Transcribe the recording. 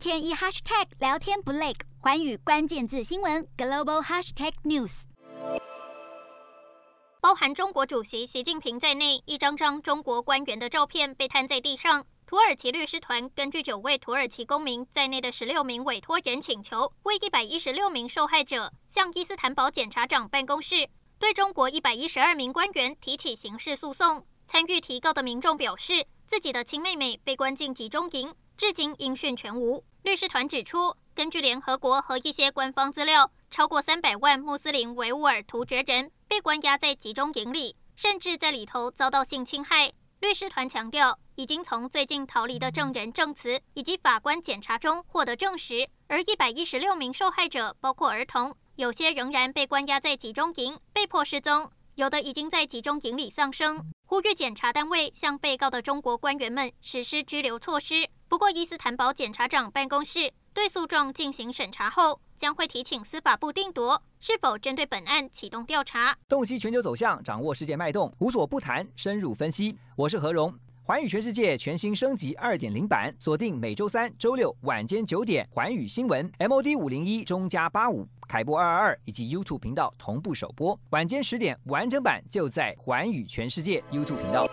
天一 hashtag 聊天不累，寰宇关键字新闻 global hashtag news。包含中国主席习近平在内，一张张中国官员的照片被摊在地上。土耳其律师团根据九位土耳其公民在内的十六名委托人请求，为一百一十六名受害者向伊斯坦堡检察长办公室对中国一百一十二名官员提起刑事诉讼。参与提告的民众表示，自己的亲妹妹被关进集中营，至今音讯全无。律师团指出，根据联合国和一些官方资料，超过三百万穆斯林维吾尔突厥人被关押在集中营里，甚至在里头遭到性侵害。律师团强调，已经从最近逃离的证人证词以及法官检查中获得证实，而一百一十六名受害者包括儿童，有些仍然被关押在集中营，被迫失踪，有的已经在集中营里丧生。呼吁检察单位向被告的中国官员们实施拘留措施。不过，伊斯坦堡检察长办公室对诉状进行审查后，将会提请司法部定夺是否针对本案启动调查。洞悉全球走向，掌握世界脉动，无所不谈，深入分析。我是何荣，寰宇全世界全新升级二点零版，锁定每周三、周六晚间九点，寰宇新闻 MOD 五零一中加八五凯播二二二以及 YouTube 频道同步首播，晚间十点完整版就在寰宇全世界 YouTube 频道。